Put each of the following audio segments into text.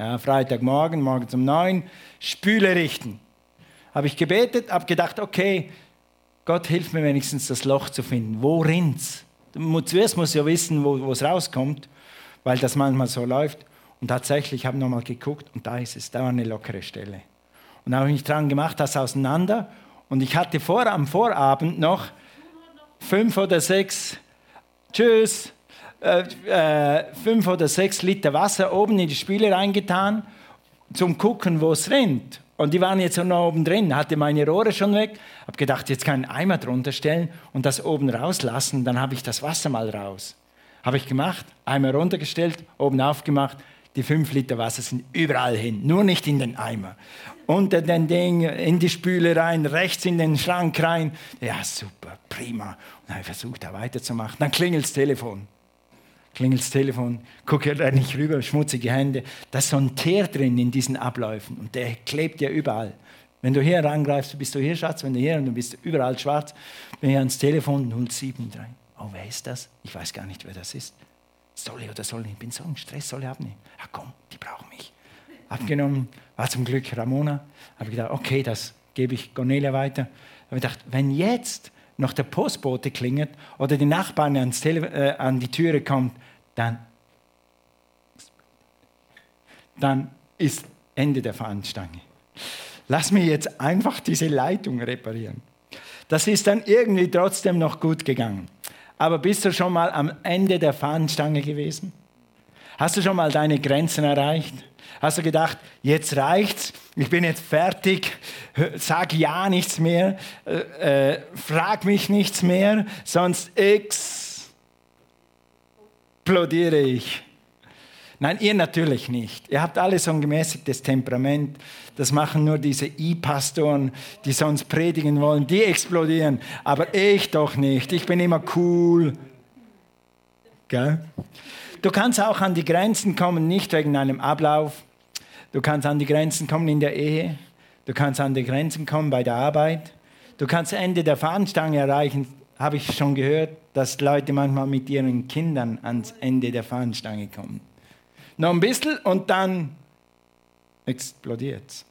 Ja, Freitagmorgen, morgens um neun, Spüle richten. Habe ich gebetet, habe gedacht, okay, Gott hilft mir wenigstens das Loch zu finden. Wo rinnt's? Zuerst muss ja wissen, wo es rauskommt, weil das manchmal so läuft. Und tatsächlich habe ich nochmal geguckt und da ist es, da war eine lockere Stelle. Und da habe ich mich dran gemacht, das auseinander. Und ich hatte vor, am Vorabend noch fünf oder sechs, tschüss, äh, fünf oder sechs Liter Wasser oben in die Spüle reingetan, zum Gucken, wo es rennt. Und die waren jetzt noch oben drin, hatte meine Rohre schon weg, habe gedacht, jetzt kann ich einen Eimer drunter stellen und das oben rauslassen, dann habe ich das Wasser mal raus. Habe ich gemacht, Eimer runtergestellt, oben aufgemacht, die fünf Liter Wasser sind überall hin, nur nicht in den Eimer. Unter den Ding, in die Spüle rein, rechts in den Schrank rein. Ja, super, prima. Und dann habe ich versucht, da weiterzumachen. Dann klingelt das Telefon klingelt das Telefon, gucke da nicht rüber, schmutzige Hände. Da ist so ein Teer drin in diesen Abläufen und der klebt ja überall. Wenn du hier rangreifst, bist du hier, Schatz, wenn du hier und du bist überall schwarz, bin ich ans Telefon 073. Oh, wer ist das? Ich weiß gar nicht, wer das ist. Soll ich oder soll ich? Ich bin so im Stress, soll ich abnehmen? Ja, komm, die brauchen mich. Abgenommen, war zum Glück Ramona. Habe gedacht, okay, das gebe ich Cornelia weiter. Habe gedacht, wenn jetzt noch der Postbote klingelt oder die Nachbarn ans Tele äh, an die Türe kommt, dann, dann ist Ende der Fahnenstange. Lass mir jetzt einfach diese Leitung reparieren. Das ist dann irgendwie trotzdem noch gut gegangen. Aber bist du schon mal am Ende der Fahnenstange gewesen? Hast du schon mal deine Grenzen erreicht? Hast du gedacht, jetzt reicht's, ich bin jetzt fertig, sag ja nichts mehr, äh, äh, frag mich nichts mehr, sonst explodiere ich. Nein, ihr natürlich nicht. Ihr habt alle so ein gemäßigtes Temperament. Das machen nur diese I-Pastoren, die sonst predigen wollen. Die explodieren. Aber ich doch nicht. Ich bin immer cool. Gell? Du kannst auch an die Grenzen kommen, nicht wegen einem Ablauf, Du kannst an die Grenzen kommen in der Ehe. Du kannst an die Grenzen kommen bei der Arbeit. Du kannst Ende der Fahnenstange erreichen. Habe ich schon gehört, dass Leute manchmal mit ihren Kindern ans Ende der Fahnenstange kommen. Noch ein bisschen und dann explodiert es.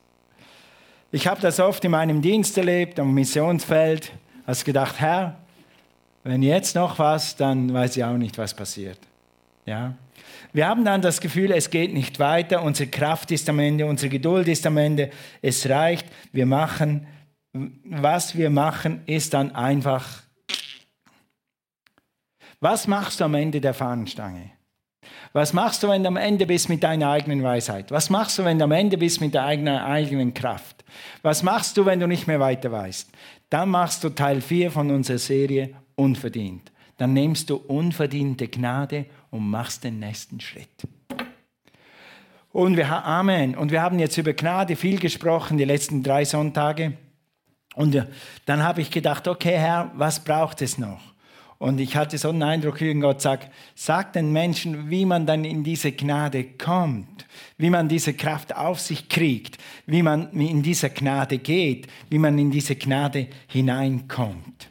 Ich habe das oft in meinem Dienst erlebt, am Missionsfeld. Hast gedacht, Herr, wenn jetzt noch was, dann weiß ich auch nicht, was passiert. Ja? Wir haben dann das Gefühl, es geht nicht weiter, unsere Kraft ist am Ende, unsere Geduld ist am Ende, es reicht, wir machen, was wir machen, ist dann einfach. Was machst du am Ende der Fahnenstange? Was machst du, wenn du am Ende bist mit deiner eigenen Weisheit? Was machst du, wenn du am Ende bist mit deiner eigenen Kraft? Was machst du, wenn du nicht mehr weiter weißt? Dann machst du Teil 4 von unserer Serie unverdient. Dann nimmst du unverdiente Gnade und machst den nächsten Schritt. Und wir, Amen. Und wir haben jetzt über Gnade viel gesprochen, die letzten drei Sonntage. Und dann habe ich gedacht, okay, Herr, was braucht es noch? Und ich hatte so einen Eindruck, wie Gott sagt, sag den Menschen, wie man dann in diese Gnade kommt, wie man diese Kraft auf sich kriegt, wie man in diese Gnade geht, wie man in diese Gnade hineinkommt.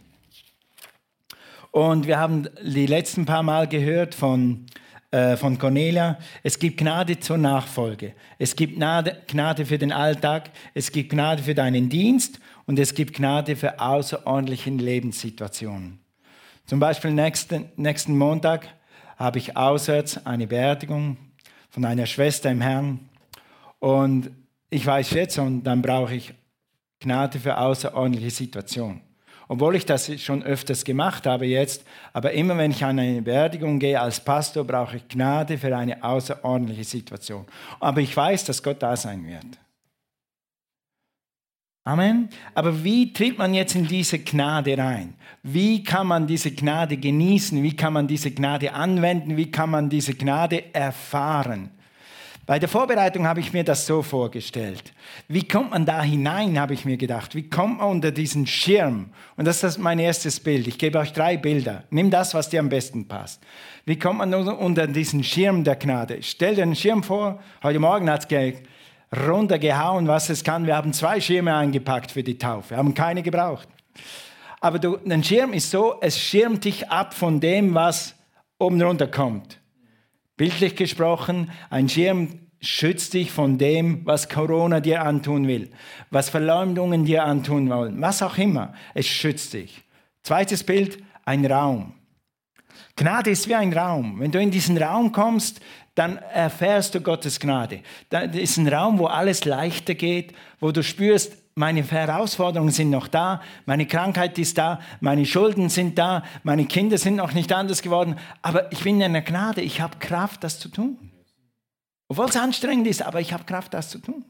Und wir haben die letzten paar Mal gehört von, äh, von Cornelia, es gibt Gnade zur Nachfolge. Es gibt Gnade, Gnade für den Alltag, es gibt Gnade für deinen Dienst und es gibt Gnade für außerordentliche Lebenssituationen. Zum Beispiel nächsten, nächsten Montag habe ich auswärts eine Beerdigung von einer Schwester im Herrn. Und ich weiß jetzt, und dann brauche ich Gnade für außerordentliche Situationen obwohl ich das schon öfters gemacht habe jetzt, aber immer wenn ich an eine Beerdigung gehe als Pastor, brauche ich Gnade für eine außerordentliche Situation. Aber ich weiß, dass Gott da sein wird. Amen. Aber wie tritt man jetzt in diese Gnade rein? Wie kann man diese Gnade genießen? Wie kann man diese Gnade anwenden? Wie kann man diese Gnade erfahren? Bei der Vorbereitung habe ich mir das so vorgestellt. Wie kommt man da hinein, habe ich mir gedacht. Wie kommt man unter diesen Schirm? Und das ist mein erstes Bild. Ich gebe euch drei Bilder. Nimm das, was dir am besten passt. Wie kommt man unter diesen Schirm der Gnade? Stell dir einen Schirm vor. Heute Morgen hat es runtergehauen, was es kann. Wir haben zwei Schirme eingepackt für die Taufe. Wir haben keine gebraucht. Aber du, ein Schirm ist so, es schirmt dich ab von dem, was oben runter kommt. Bildlich gesprochen, ein Schirm schützt dich von dem, was Corona dir antun will, was Verleumdungen dir antun wollen, was auch immer. Es schützt dich. Zweites Bild, ein Raum. Gnade ist wie ein Raum. Wenn du in diesen Raum kommst, dann erfährst du Gottes Gnade. Das ist ein Raum, wo alles leichter geht, wo du spürst, meine Herausforderungen sind noch da, meine Krankheit ist da, meine Schulden sind da, meine Kinder sind noch nicht anders geworden, aber ich bin in der Gnade, ich habe Kraft, das zu tun. Obwohl es anstrengend ist, aber ich habe Kraft, das zu tun.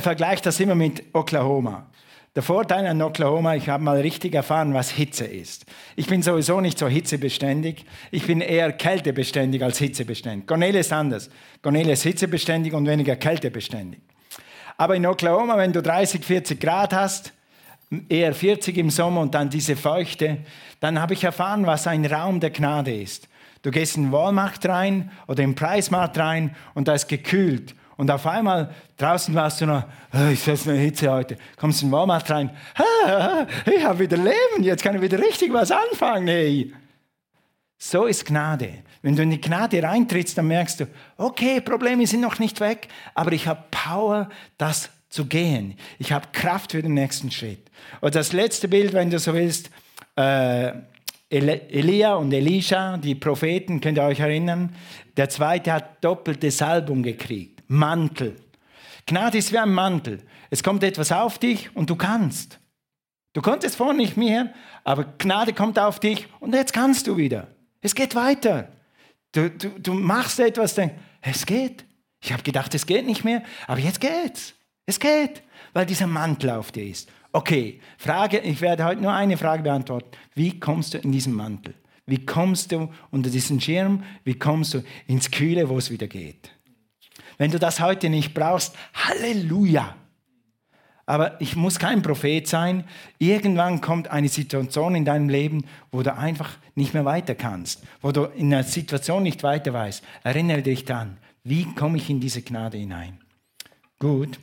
Vergleicht das immer mit Oklahoma. Der Vorteil an Oklahoma, ich habe mal richtig erfahren, was Hitze ist. Ich bin sowieso nicht so hitzebeständig. Ich bin eher kältebeständig als hitzebeständig. Cornelia ist anders. Cornelia ist hitzebeständig und weniger kältebeständig. Aber in Oklahoma, wenn du 30, 40 Grad hast, eher 40 im Sommer und dann diese Feuchte, dann habe ich erfahren, was ein Raum der Gnade ist. Du gehst in den Walmart rein oder im Preismarkt rein und da ist gekühlt. Und auf einmal, draußen warst du noch, oh, ich sehe eine Hitze heute. Kommst in den Walmart rein, ich habe wieder Leben, jetzt kann ich wieder richtig was anfangen. Hey. So ist Gnade. Wenn du in die Gnade reintrittst, dann merkst du, okay, Probleme sind noch nicht weg, aber ich habe Power, das zu gehen. Ich habe Kraft für den nächsten Schritt. Und das letzte Bild, wenn du so willst, äh, Elia und Elisha, die Propheten, könnt ihr euch erinnern? Der zweite hat doppelte Salbung gekriegt. Mantel. Gnade ist wie ein Mantel. Es kommt etwas auf dich und du kannst. Du konntest vorher nicht mehr, aber Gnade kommt auf dich und jetzt kannst du wieder. Es geht weiter. Du, du, du machst etwas, denkst, es geht. Ich habe gedacht, es geht nicht mehr, aber jetzt geht's. Es geht, weil dieser Mantel auf dir ist. Okay, Frage, ich werde heute nur eine Frage beantworten. Wie kommst du in diesen Mantel? Wie kommst du unter diesen Schirm? Wie kommst du ins Kühle, wo es wieder geht? Wenn du das heute nicht brauchst, Halleluja! Aber ich muss kein Prophet sein. Irgendwann kommt eine Situation in deinem Leben, wo du einfach nicht mehr weiter kannst, wo du in einer Situation nicht weiter weißt. Erinnere dich dann, wie komme ich in diese Gnade hinein? Gut.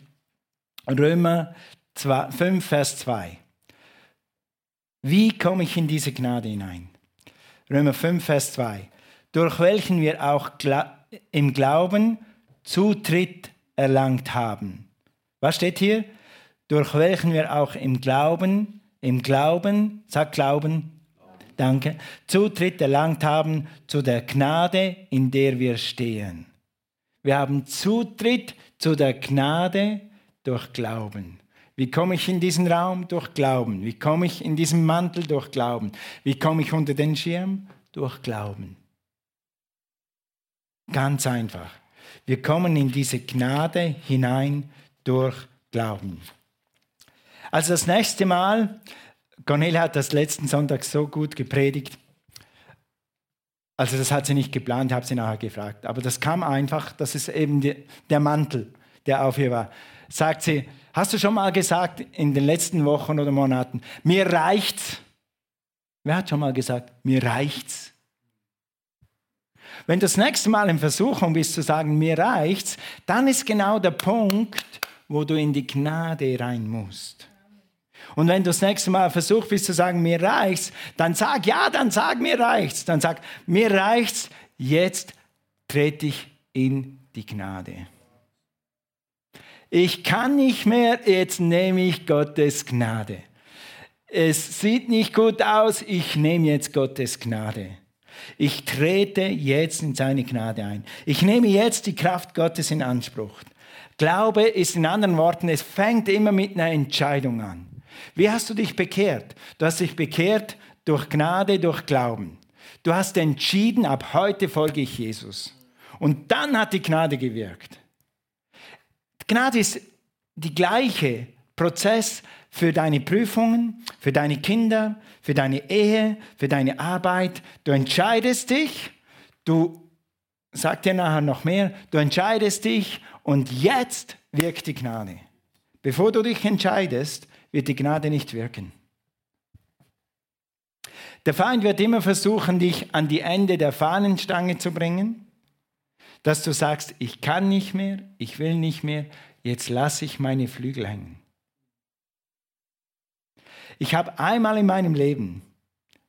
Römer 5, Vers 2. Wie komme ich in diese Gnade hinein? Römer 5, Vers 2. Durch welchen wir auch im Glauben Zutritt erlangt haben. Was steht hier? Durch welchen wir auch im Glauben, im Glauben, sag Glauben, danke, Zutritt erlangt haben zu der Gnade, in der wir stehen. Wir haben Zutritt zu der Gnade durch Glauben. Wie komme ich in diesen Raum? Durch Glauben. Wie komme ich in diesen Mantel? Durch Glauben. Wie komme ich unter den Schirm? Durch Glauben. Ganz einfach. Wir kommen in diese Gnade hinein durch Glauben. Also das nächste Mal, Cornelia hat das letzten Sonntag so gut gepredigt. Also das hat sie nicht geplant, habe sie nachher gefragt. Aber das kam einfach, das ist eben die, der Mantel, der auf ihr war. Sagt sie, Hast du schon mal gesagt in den letzten Wochen oder Monaten, mir reicht's? Wer hat schon mal gesagt, mir reicht's? Wenn du das nächste Mal in Versuchung bist zu sagen, mir reicht's, dann ist genau der Punkt, wo du in die Gnade rein musst. Und wenn du das nächste Mal versucht bist zu sagen, mir reicht's, dann sag ja, dann sag mir reicht's. Dann sag, mir reicht's, jetzt trete ich in die Gnade. Ich kann nicht mehr, jetzt nehme ich Gottes Gnade. Es sieht nicht gut aus, ich nehme jetzt Gottes Gnade. Ich trete jetzt in seine Gnade ein. Ich nehme jetzt die Kraft Gottes in Anspruch. Glaube ist in anderen Worten, es fängt immer mit einer Entscheidung an. Wie hast du dich bekehrt? Du hast dich bekehrt durch Gnade, durch Glauben. Du hast entschieden, ab heute folge ich Jesus. Und dann hat die Gnade gewirkt. Gnade ist die gleiche Prozess für deine Prüfungen, für deine Kinder, für deine Ehe, für deine Arbeit. Du entscheidest dich, du, sag dir nachher noch mehr, du entscheidest dich und jetzt wirkt die Gnade. Bevor du dich entscheidest, wird die Gnade nicht wirken. Der Feind wird immer versuchen, dich an die Ende der Fahnenstange zu bringen dass du sagst, ich kann nicht mehr, ich will nicht mehr, jetzt lasse ich meine Flügel hängen. Ich habe einmal in meinem Leben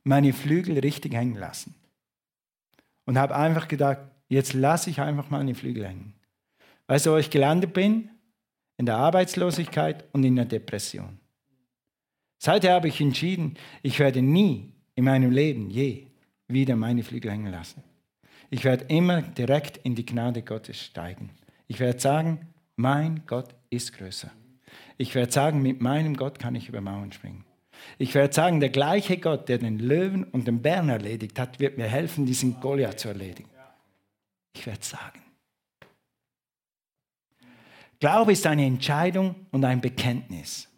meine Flügel richtig hängen lassen und habe einfach gedacht, jetzt lasse ich einfach meine Flügel hängen. Weißt du, wo ich gelandet bin? In der Arbeitslosigkeit und in der Depression. Seither habe ich entschieden, ich werde nie in meinem Leben je wieder meine Flügel hängen lassen. Ich werde immer direkt in die Gnade Gottes steigen. Ich werde sagen, mein Gott ist größer. Ich werde sagen, mit meinem Gott kann ich über Mauern springen. Ich werde sagen, der gleiche Gott, der den Löwen und den Bären erledigt hat, wird mir helfen, diesen Goliath zu erledigen. Ich werde sagen. Glaube ist eine Entscheidung und ein Bekenntnis.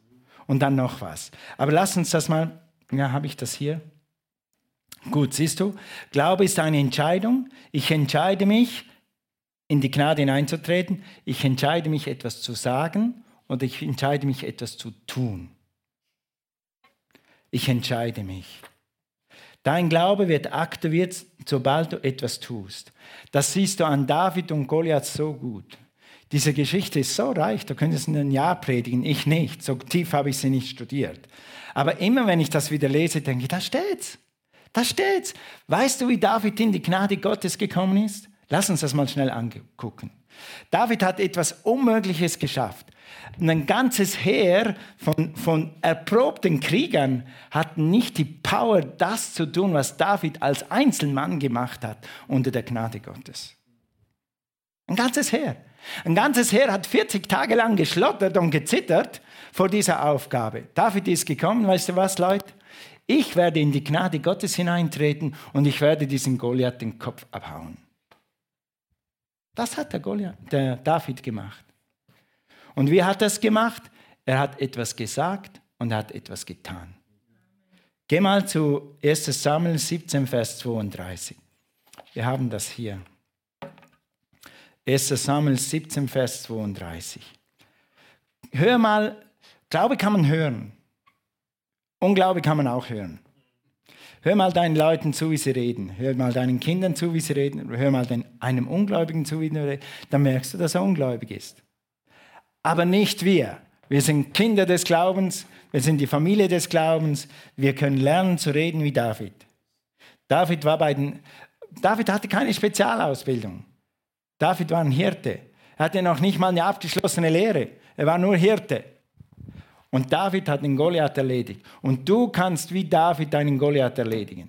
Und dann noch was. Aber lass uns das mal, ja, habe ich das hier? Gut, siehst du, Glaube ist eine Entscheidung. Ich entscheide mich, in die Gnade hineinzutreten. Ich entscheide mich, etwas zu sagen und ich entscheide mich, etwas zu tun. Ich entscheide mich. Dein Glaube wird aktiviert, sobald du etwas tust. Das siehst du an David und Goliath so gut. Diese Geschichte ist so reich, du könntest in ein Jahr predigen, ich nicht. So tief habe ich sie nicht studiert. Aber immer wenn ich das wieder lese, denke ich, da steht's. Da steht's. Weißt du, wie David in die Gnade Gottes gekommen ist? Lass uns das mal schnell angucken. David hat etwas Unmögliches geschafft. Ein ganzes Heer von, von erprobten Kriegern hat nicht die Power, das zu tun, was David als Einzelmann gemacht hat unter der Gnade Gottes. Ein ganzes Heer. Ein ganzes Heer hat 40 Tage lang geschlottert und gezittert vor dieser Aufgabe. David ist gekommen, weißt du was, Leute? Ich werde in die Gnade Gottes hineintreten und ich werde diesen Goliath den Kopf abhauen. Das hat der, Goliath, der David gemacht. Und wie hat er es gemacht? Er hat etwas gesagt und er hat etwas getan. Geh mal zu 1 Samuel 17, Vers 32. Wir haben das hier. 1 Samuel 17, Vers 32. Hör mal, Glaube kann man hören. Unglaube kann man auch hören. Hör mal deinen Leuten zu, wie sie reden. Hör mal deinen Kindern zu, wie sie reden. Hör mal den, einem Ungläubigen zu, wie sie reden. Dann merkst du, dass er ungläubig ist. Aber nicht wir. Wir sind Kinder des Glaubens. Wir sind die Familie des Glaubens. Wir können lernen zu reden wie David. David war bei den, David hatte keine Spezialausbildung. David war ein Hirte. Er hatte noch nicht mal eine abgeschlossene Lehre. Er war nur Hirte. Und David hat den Goliath erledigt. Und du kannst wie David deinen Goliath erledigen.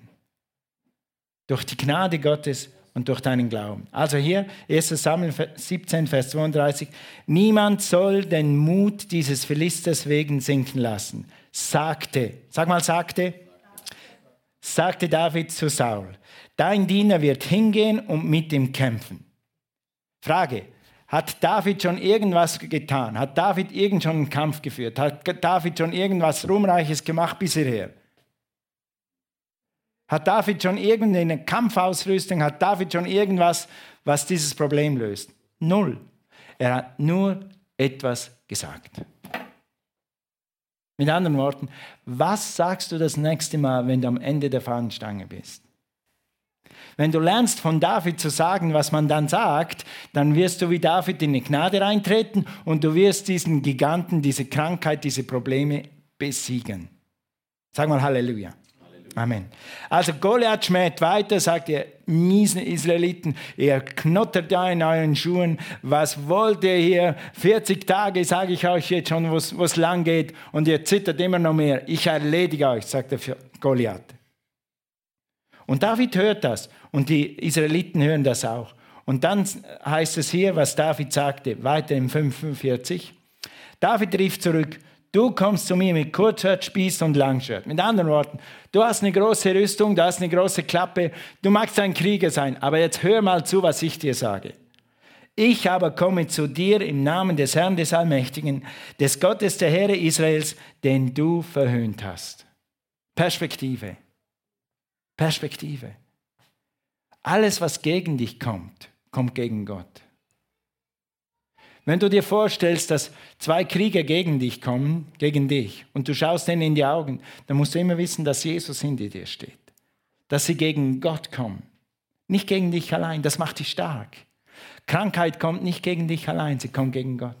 Durch die Gnade Gottes und durch deinen Glauben. Also hier 1 Samuel 17, Vers 32. Niemand soll den Mut dieses Philisters wegen sinken lassen. Sagte, sag mal, sagte, sagte David zu Saul. Dein Diener wird hingehen und mit ihm kämpfen. Frage, hat David schon irgendwas getan? Hat David irgend schon einen Kampf geführt? Hat David schon irgendwas Ruhmreiches gemacht bisher? Hat David schon irgendeine Kampfausrüstung? Hat David schon irgendwas, was dieses Problem löst? Null. Er hat nur etwas gesagt. Mit anderen Worten, was sagst du das nächste Mal, wenn du am Ende der Fahnenstange bist? Wenn du lernst von David zu sagen, was man dann sagt, dann wirst du wie David in die Gnade reintreten und du wirst diesen Giganten, diese Krankheit, diese Probleme besiegen. Sag mal Halleluja. Amen. Also Goliath schmäht weiter, sagt ihr miesen Israeliten, ihr knottert da in euren Schuhen, was wollt ihr hier? 40 Tage sage ich euch jetzt schon, wo es lang geht und ihr zittert immer noch mehr. Ich erledige euch, sagt der Goliath. Und David hört das und die Israeliten hören das auch. Und dann heißt es hier, was David sagte, weiter im 45. David rief zurück, du kommst zu mir mit Kurzschwert, Spieß und Langschwert. Mit anderen Worten, du hast eine große Rüstung, du hast eine große Klappe, du magst ein Krieger sein, aber jetzt hör mal zu, was ich dir sage. Ich aber komme zu dir im Namen des Herrn des Allmächtigen, des Gottes der Heere Israels, den du verhöhnt hast. Perspektive. Perspektive. Alles, was gegen dich kommt, kommt gegen Gott. Wenn du dir vorstellst, dass zwei Krieger gegen dich kommen, gegen dich, und du schaust denen in die Augen, dann musst du immer wissen, dass Jesus hinter dir steht. Dass sie gegen Gott kommen. Nicht gegen dich allein, das macht dich stark. Krankheit kommt nicht gegen dich allein, sie kommt gegen Gott.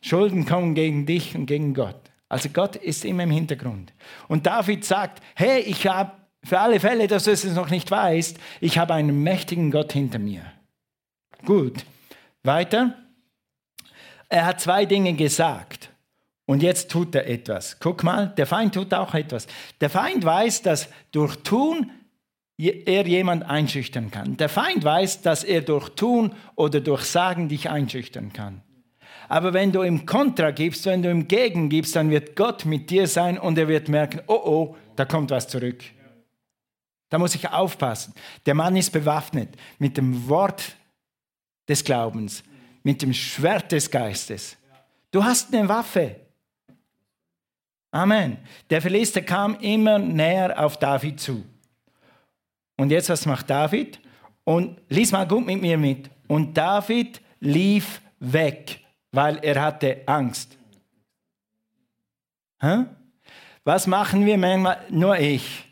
Schulden kommen gegen dich und gegen Gott. Also Gott ist immer im Hintergrund. Und David sagt, hey, ich habe für alle Fälle, dass du es noch nicht weißt, ich habe einen mächtigen Gott hinter mir. Gut, Weiter. Er hat zwei Dinge gesagt. Und jetzt tut er etwas. Guck mal, der Feind tut auch etwas. Der Feind weiß, dass durch Tun er jemand einschüchtern kann. Der Feind weiß, dass er durch Tun oder durch Sagen dich einschüchtern kann. Aber wenn du im Kontra gibst, wenn du im Gegen gibst, dann wird Gott mit dir sein und er wird merken, oh oh, da kommt was zurück. Da muss ich aufpassen. Der Mann ist bewaffnet mit dem Wort des Glaubens, mit dem Schwert des Geistes. Du hast eine Waffe. Amen. Der Philister kam immer näher auf David zu. Und jetzt, was macht David? Und lies mal gut mit mir mit. Und David lief weg, weil er hatte Angst. Hä? Was machen wir manchmal? Nur ich.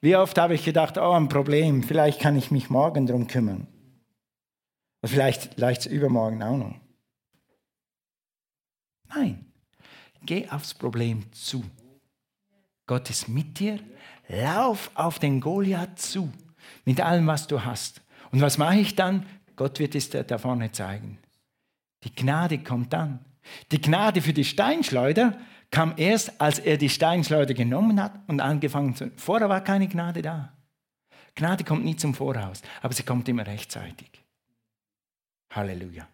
Wie oft habe ich gedacht, oh, ein Problem, vielleicht kann ich mich morgen darum kümmern. Oder vielleicht, vielleicht übermorgen auch noch. Nein, geh aufs Problem zu. Gott ist mit dir. Lauf auf den Goliath zu, mit allem, was du hast. Und was mache ich dann? Gott wird es dir da vorne zeigen. Die Gnade kommt dann. Die Gnade für die Steinschleuder kam erst, als er die Steinschleuder genommen hat und angefangen zu. Vorher war keine Gnade da. Gnade kommt nie zum Voraus, aber sie kommt immer rechtzeitig. Halleluja.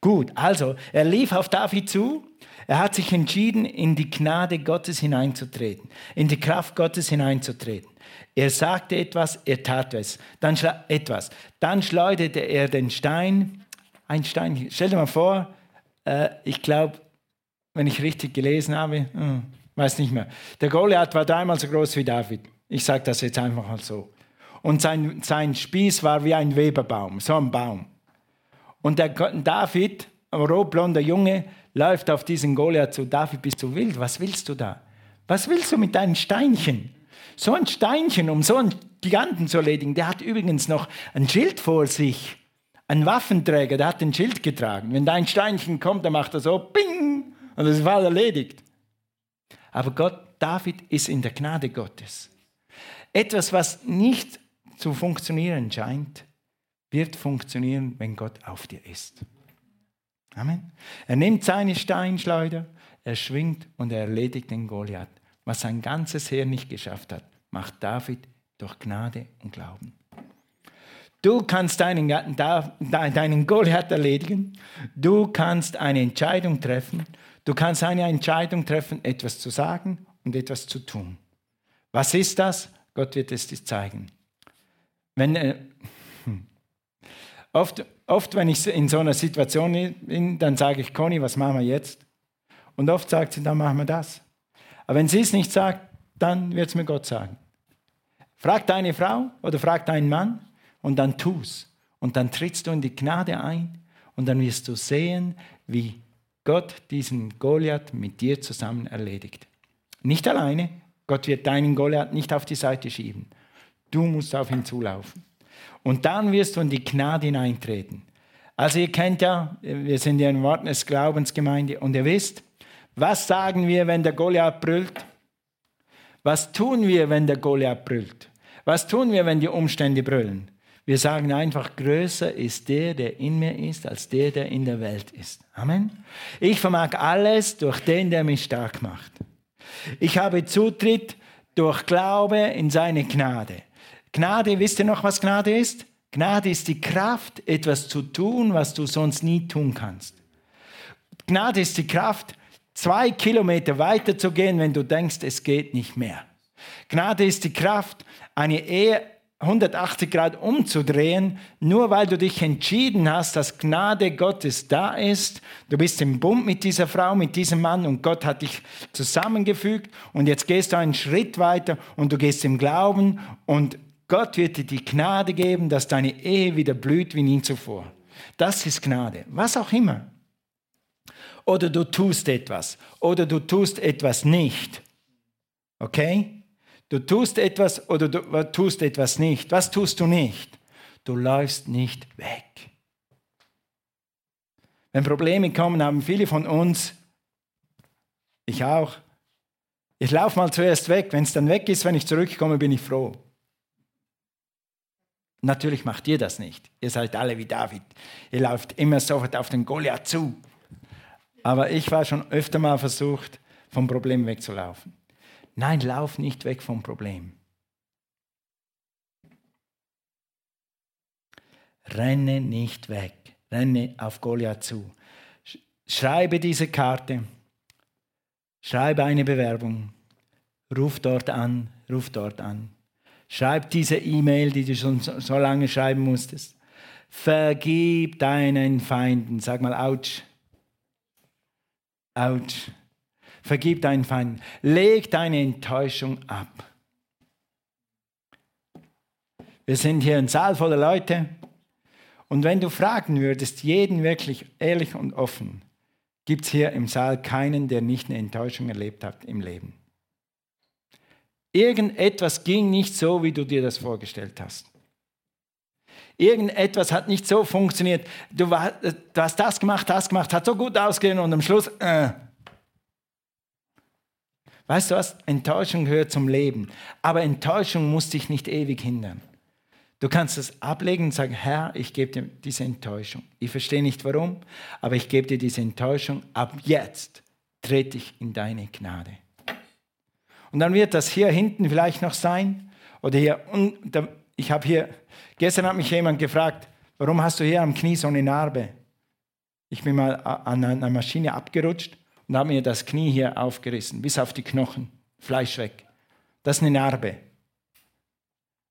Gut, also er lief auf David zu. Er hat sich entschieden, in die Gnade Gottes hineinzutreten, in die Kraft Gottes hineinzutreten. Er sagte etwas, er tat es. Dann etwas. Dann schleuderte er den Stein. Ein Stein. Stell dir mal vor, äh, ich glaube, wenn ich richtig gelesen habe, hm, weiß nicht mehr. Der Goliath war dreimal so groß wie David. Ich sage das jetzt einfach mal so. Und sein, sein Spieß war wie ein Weberbaum, so ein Baum. Und der David, ein rotblonder Junge, läuft auf diesen Goliath zu. David, bist du wild? Was willst du da? Was willst du mit deinen Steinchen? So ein Steinchen, um so einen Giganten zu erledigen. Der hat übrigens noch ein Schild vor sich. Ein Waffenträger, der hat ein Schild getragen. Wenn dein Steinchen kommt, dann macht er so, ping, und das war erledigt. Aber Gott, David ist in der Gnade Gottes. Etwas, was nicht zu funktionieren scheint, wird funktionieren, wenn Gott auf dir ist. Amen. Er nimmt seine Steinschleuder, er schwingt und er erledigt den Goliath. Was sein ganzes Heer nicht geschafft hat, macht David durch Gnade und Glauben. Du kannst deinen, deinen Goliath erledigen. Du kannst eine Entscheidung treffen. Du kannst eine Entscheidung treffen, etwas zu sagen und etwas zu tun. Was ist das? Gott wird es dir zeigen. Wenn, äh, Oft, oft, wenn ich in so einer Situation bin, dann sage ich, Conny, was machen wir jetzt? Und oft sagt sie, dann machen wir das. Aber wenn sie es nicht sagt, dann wird es mir Gott sagen. Frag deine Frau oder frag deinen Mann und dann tu's. Und dann trittst du in die Gnade ein und dann wirst du sehen, wie Gott diesen Goliath mit dir zusammen erledigt. Nicht alleine. Gott wird deinen Goliath nicht auf die Seite schieben. Du musst auf ihn zulaufen. Und dann wirst du in die Gnade hineintreten. Also ihr kennt ja, wir sind ja in Worten des Glaubensgemeinde und ihr wisst, was sagen wir, wenn der Goliath brüllt? Was tun wir, wenn der Goliath brüllt? Was tun wir, wenn die Umstände brüllen? Wir sagen einfach, größer ist der, der in mir ist, als der, der in der Welt ist. Amen. Ich vermag alles durch den, der mich stark macht. Ich habe Zutritt durch Glaube in seine Gnade. Gnade, wisst ihr noch, was Gnade ist? Gnade ist die Kraft, etwas zu tun, was du sonst nie tun kannst. Gnade ist die Kraft, zwei Kilometer weiter zu gehen, wenn du denkst, es geht nicht mehr. Gnade ist die Kraft, eine Ehe 180 Grad umzudrehen, nur weil du dich entschieden hast, dass Gnade Gottes da ist. Du bist im Bund mit dieser Frau, mit diesem Mann und Gott hat dich zusammengefügt und jetzt gehst du einen Schritt weiter und du gehst im Glauben und Gott wird dir die Gnade geben, dass deine Ehe wieder blüht wie nie zuvor. Das ist Gnade. Was auch immer. Oder du tust etwas. Oder du tust etwas nicht. Okay? Du tust etwas oder du tust etwas nicht. Was tust du nicht? Du läufst nicht weg. Wenn Probleme kommen, haben viele von uns, ich auch, ich laufe mal zuerst weg. Wenn es dann weg ist, wenn ich zurückkomme, bin ich froh. Natürlich macht ihr das nicht. Ihr seid alle wie David. Ihr lauft immer sofort auf den Goliath zu. Aber ich war schon öfter mal versucht, vom Problem wegzulaufen. Nein, lauf nicht weg vom Problem. Renne nicht weg. Renne auf Goliath zu. Schreibe diese Karte. Schreibe eine Bewerbung. Ruf dort an. Ruf dort an. Schreib diese E-Mail, die du schon so lange schreiben musstest. Vergib deinen Feinden. Sag mal, ouch. Ouch. Vergib deinen Feinden. Leg deine Enttäuschung ab. Wir sind hier ein Saal voller Leute. Und wenn du fragen würdest, jeden wirklich ehrlich und offen, gibt es hier im Saal keinen, der nicht eine Enttäuschung erlebt hat im Leben. Irgendetwas ging nicht so, wie du dir das vorgestellt hast. Irgendetwas hat nicht so funktioniert. Du, war, du hast das gemacht, das gemacht, hat so gut ausgesehen und am Schluss, äh, Weißt du was? Enttäuschung gehört zum Leben. Aber Enttäuschung muss dich nicht ewig hindern. Du kannst es ablegen und sagen, Herr, ich gebe dir diese Enttäuschung. Ich verstehe nicht warum, aber ich gebe dir diese Enttäuschung. Ab jetzt trete ich in deine Gnade. Und dann wird das hier hinten vielleicht noch sein. Oder hier, und ich habe hier, gestern hat mich jemand gefragt, warum hast du hier am Knie so eine Narbe? Ich bin mal an einer Maschine abgerutscht und habe mir das Knie hier aufgerissen, bis auf die Knochen, Fleisch weg. Das ist eine Narbe.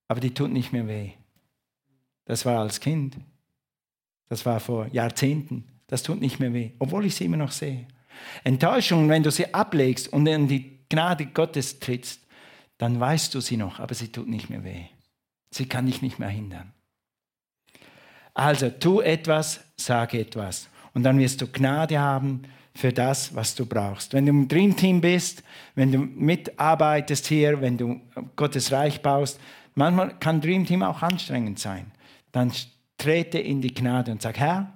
Aber die tut nicht mehr weh. Das war als Kind. Das war vor Jahrzehnten. Das tut nicht mehr weh, obwohl ich sie immer noch sehe. Enttäuschung, wenn du sie ablegst und in die Gnade Gottes trittst, dann weißt du sie noch, aber sie tut nicht mehr weh. Sie kann dich nicht mehr hindern. Also tu etwas, sage etwas. Und dann wirst du Gnade haben für das, was du brauchst. Wenn du im Dream Team bist, wenn du mitarbeitest hier, wenn du Gottes Reich baust, manchmal kann Dream Team auch anstrengend sein. Dann trete in die Gnade und sag, Herr,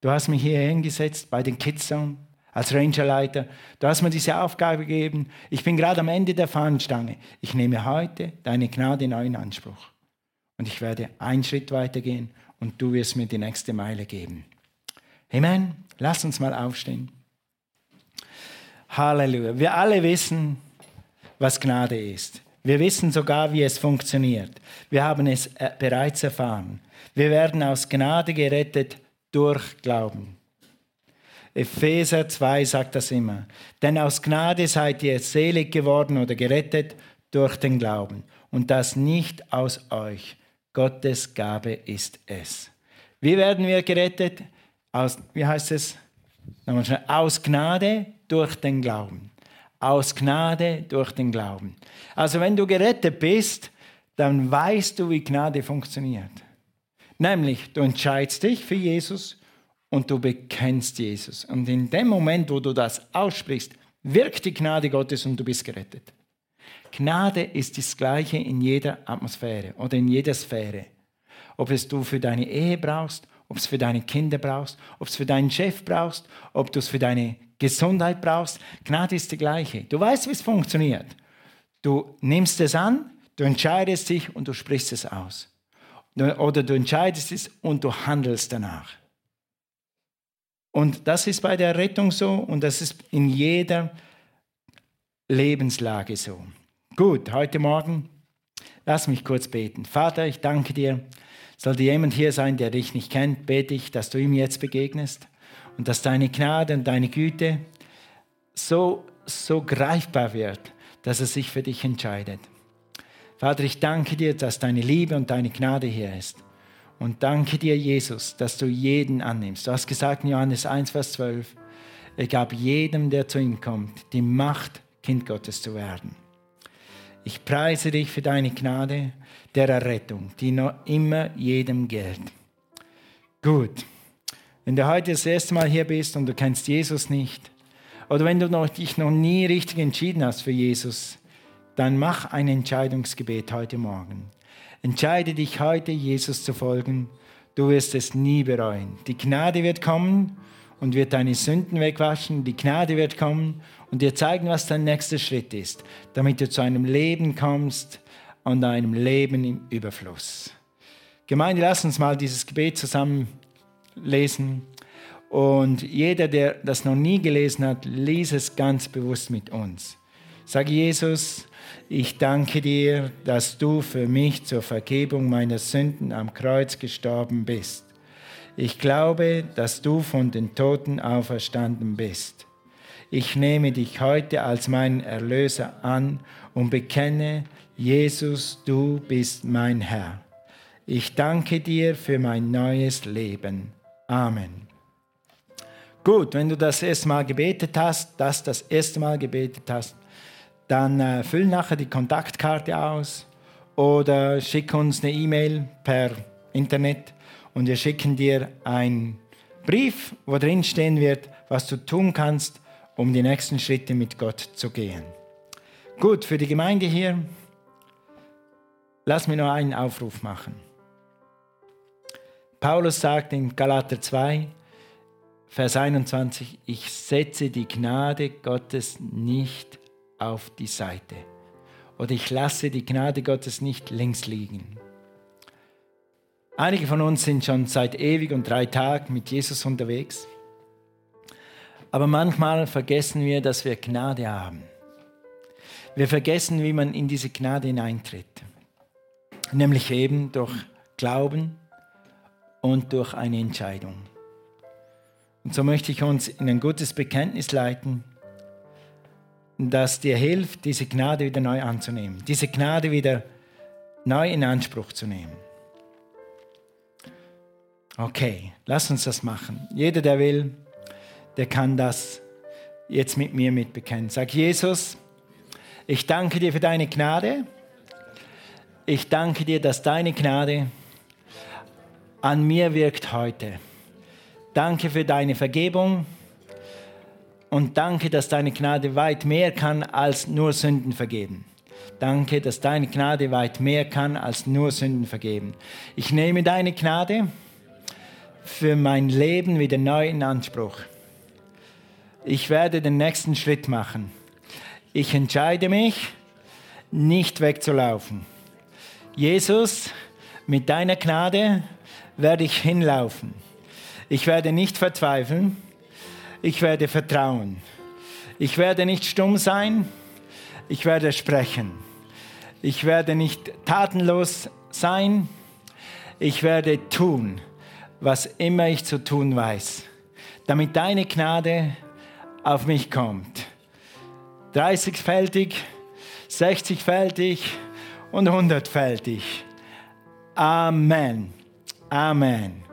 du hast mich hier hingesetzt bei den Kids Zone als Rangerleiter. Du hast mir diese Aufgabe gegeben. Ich bin gerade am Ende der Fahnenstange. Ich nehme heute deine Gnade neu in Anspruch. Und ich werde einen Schritt weitergehen und du wirst mir die nächste Meile geben. Amen. Lass uns mal aufstehen. Halleluja. Wir alle wissen, was Gnade ist. Wir wissen sogar, wie es funktioniert. Wir haben es äh, bereits erfahren. Wir werden aus Gnade gerettet durch Glauben. Epheser 2 sagt das immer. Denn aus Gnade seid ihr selig geworden oder gerettet durch den Glauben. Und das nicht aus euch. Gottes Gabe ist es. Wie werden wir gerettet? Aus, wie heißt es? Aus Gnade durch den Glauben. Aus Gnade durch den Glauben. Also wenn du gerettet bist, dann weißt du, wie Gnade funktioniert. Nämlich, du entscheidest dich für Jesus und du bekennst Jesus. Und in dem Moment, wo du das aussprichst, wirkt die Gnade Gottes und du bist gerettet. Gnade ist das Gleiche in jeder Atmosphäre oder in jeder Sphäre. Ob es du für deine Ehe brauchst ob es für deine Kinder brauchst, ob es für deinen Chef brauchst, ob du es für deine Gesundheit brauchst. Gnade ist die gleiche. Du weißt, wie es funktioniert. Du nimmst es an, du entscheidest dich und du sprichst es aus. Oder du entscheidest es und du handelst danach. Und das ist bei der Rettung so und das ist in jeder Lebenslage so. Gut, heute Morgen, lass mich kurz beten. Vater, ich danke dir sollte jemand hier sein, der dich nicht kennt, bete ich, dass du ihm jetzt begegnest und dass deine Gnade und deine Güte so, so greifbar wird, dass er sich für dich entscheidet. Vater, ich danke dir, dass deine Liebe und deine Gnade hier ist. Und danke dir, Jesus, dass du jeden annimmst. Du hast gesagt in Johannes 1, Vers 12, er gab jedem, der zu ihm kommt, die Macht, Kind Gottes zu werden. Ich preise dich für deine Gnade der Errettung, die noch immer jedem gilt. Gut, wenn du heute das erste Mal hier bist und du kennst Jesus nicht, oder wenn du noch, dich noch nie richtig entschieden hast für Jesus, dann mach ein Entscheidungsgebet heute Morgen. Entscheide dich heute, Jesus zu folgen. Du wirst es nie bereuen. Die Gnade wird kommen und wird deine Sünden wegwaschen. Die Gnade wird kommen und dir zeigen, was dein nächster Schritt ist, damit du zu einem Leben kommst und einem Leben im Überfluss. Gemeinde, lass uns mal dieses Gebet zusammen lesen. Und jeder, der das noch nie gelesen hat, lies es ganz bewusst mit uns. Sag Jesus, ich danke dir, dass du für mich zur Vergebung meiner Sünden am Kreuz gestorben bist. Ich glaube, dass du von den Toten auferstanden bist. Ich nehme dich heute als meinen Erlöser an und bekenne, Jesus, du bist mein Herr. Ich danke dir für mein neues Leben. Amen. Gut, wenn du das erste Mal gebetet hast, das das erste Mal gebetet hast, dann äh, füll nachher die Kontaktkarte aus oder schick uns eine E-Mail per Internet und wir schicken dir einen Brief, wo drin stehen wird, was du tun kannst, um die nächsten Schritte mit Gott zu gehen. Gut, für die Gemeinde hier, lass mir noch einen Aufruf machen. Paulus sagt in Galater 2, Vers 21, ich setze die Gnade Gottes nicht auf die Seite oder ich lasse die Gnade Gottes nicht links liegen. Einige von uns sind schon seit ewig und drei Tagen mit Jesus unterwegs, aber manchmal vergessen wir, dass wir Gnade haben. Wir vergessen, wie man in diese Gnade hineintritt, nämlich eben durch Glauben und durch eine Entscheidung. Und so möchte ich uns in ein gutes Bekenntnis leiten, das dir hilft, diese Gnade wieder neu anzunehmen, diese Gnade wieder neu in Anspruch zu nehmen. Okay, lass uns das machen. Jeder, der will, der kann das jetzt mit mir mitbekennen. Sag Jesus, ich danke dir für deine Gnade. Ich danke dir, dass deine Gnade an mir wirkt heute. Danke für deine Vergebung und danke, dass deine Gnade weit mehr kann als nur Sünden vergeben. Danke, dass deine Gnade weit mehr kann als nur Sünden vergeben. Ich nehme deine Gnade für mein Leben wieder neu in Anspruch. Ich werde den nächsten Schritt machen. Ich entscheide mich, nicht wegzulaufen. Jesus, mit deiner Gnade werde ich hinlaufen. Ich werde nicht verzweifeln. Ich werde vertrauen. Ich werde nicht stumm sein. Ich werde sprechen. Ich werde nicht tatenlos sein. Ich werde tun, was immer ich zu tun weiß, damit deine Gnade auf mich kommt. 30-fältig, 60-fältig und 100-fältig. Amen. Amen.